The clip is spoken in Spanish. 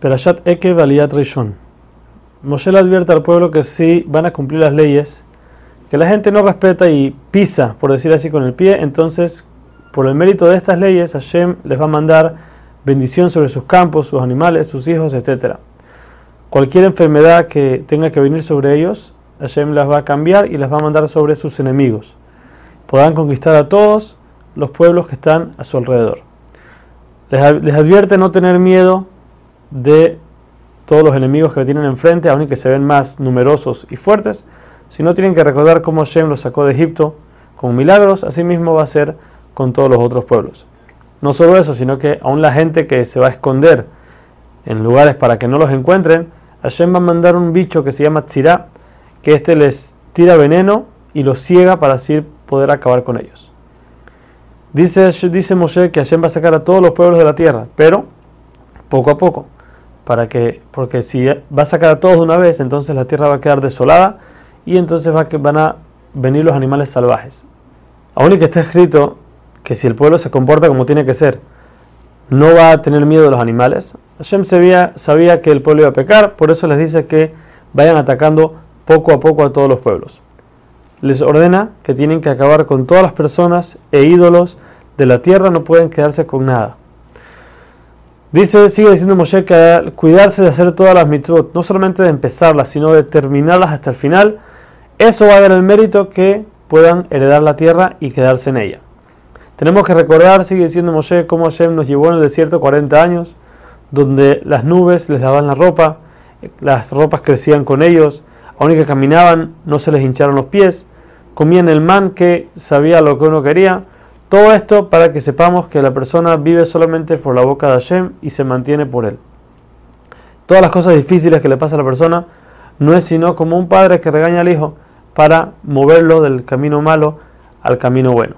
Perashat Eke Valiyat Rishon. Moshe le advierte al pueblo que si van a cumplir las leyes, que la gente no respeta y pisa, por decir así, con el pie, entonces, por el mérito de estas leyes, Hashem les va a mandar bendición sobre sus campos, sus animales, sus hijos, etc. Cualquier enfermedad que tenga que venir sobre ellos, Hashem las va a cambiar y las va a mandar sobre sus enemigos. Podrán conquistar a todos los pueblos que están a su alrededor. Les advierte no tener miedo de todos los enemigos que tienen enfrente, aunque se ven más numerosos y fuertes, si no tienen que recordar cómo Shem los sacó de Egipto con milagros, así mismo va a ser con todos los otros pueblos. No solo eso, sino que aún la gente que se va a esconder en lugares para que no los encuentren, Hashem va a mandar un bicho que se llama Tzirá, que este les tira veneno y los ciega para así poder acabar con ellos. Dice, dice Moshe que Hashem va a sacar a todos los pueblos de la tierra, pero poco a poco para que, porque si va a sacar a todos de una vez, entonces la tierra va a quedar desolada y entonces va van a venir los animales salvajes. Aún y que está escrito que si el pueblo se comporta como tiene que ser, no va a tener miedo de los animales. Hashem sabía que el pueblo iba a pecar, por eso les dice que vayan atacando poco a poco a todos los pueblos. Les ordena que tienen que acabar con todas las personas e ídolos de la tierra, no pueden quedarse con nada. Dice, sigue diciendo Moshe que cuidarse de hacer todas las mitzvot, no solamente de empezarlas, sino de terminarlas hasta el final, eso va a dar el mérito que puedan heredar la tierra y quedarse en ella. Tenemos que recordar, sigue diciendo Moshe, cómo Hashem nos llevó en el desierto 40 años, donde las nubes les lavaban la ropa, las ropas crecían con ellos, aun que caminaban no se les hincharon los pies, comían el man que sabía lo que uno quería, todo esto para que sepamos que la persona vive solamente por la boca de Hashem y se mantiene por él. Todas las cosas difíciles que le pasa a la persona no es sino como un padre que regaña al hijo para moverlo del camino malo al camino bueno.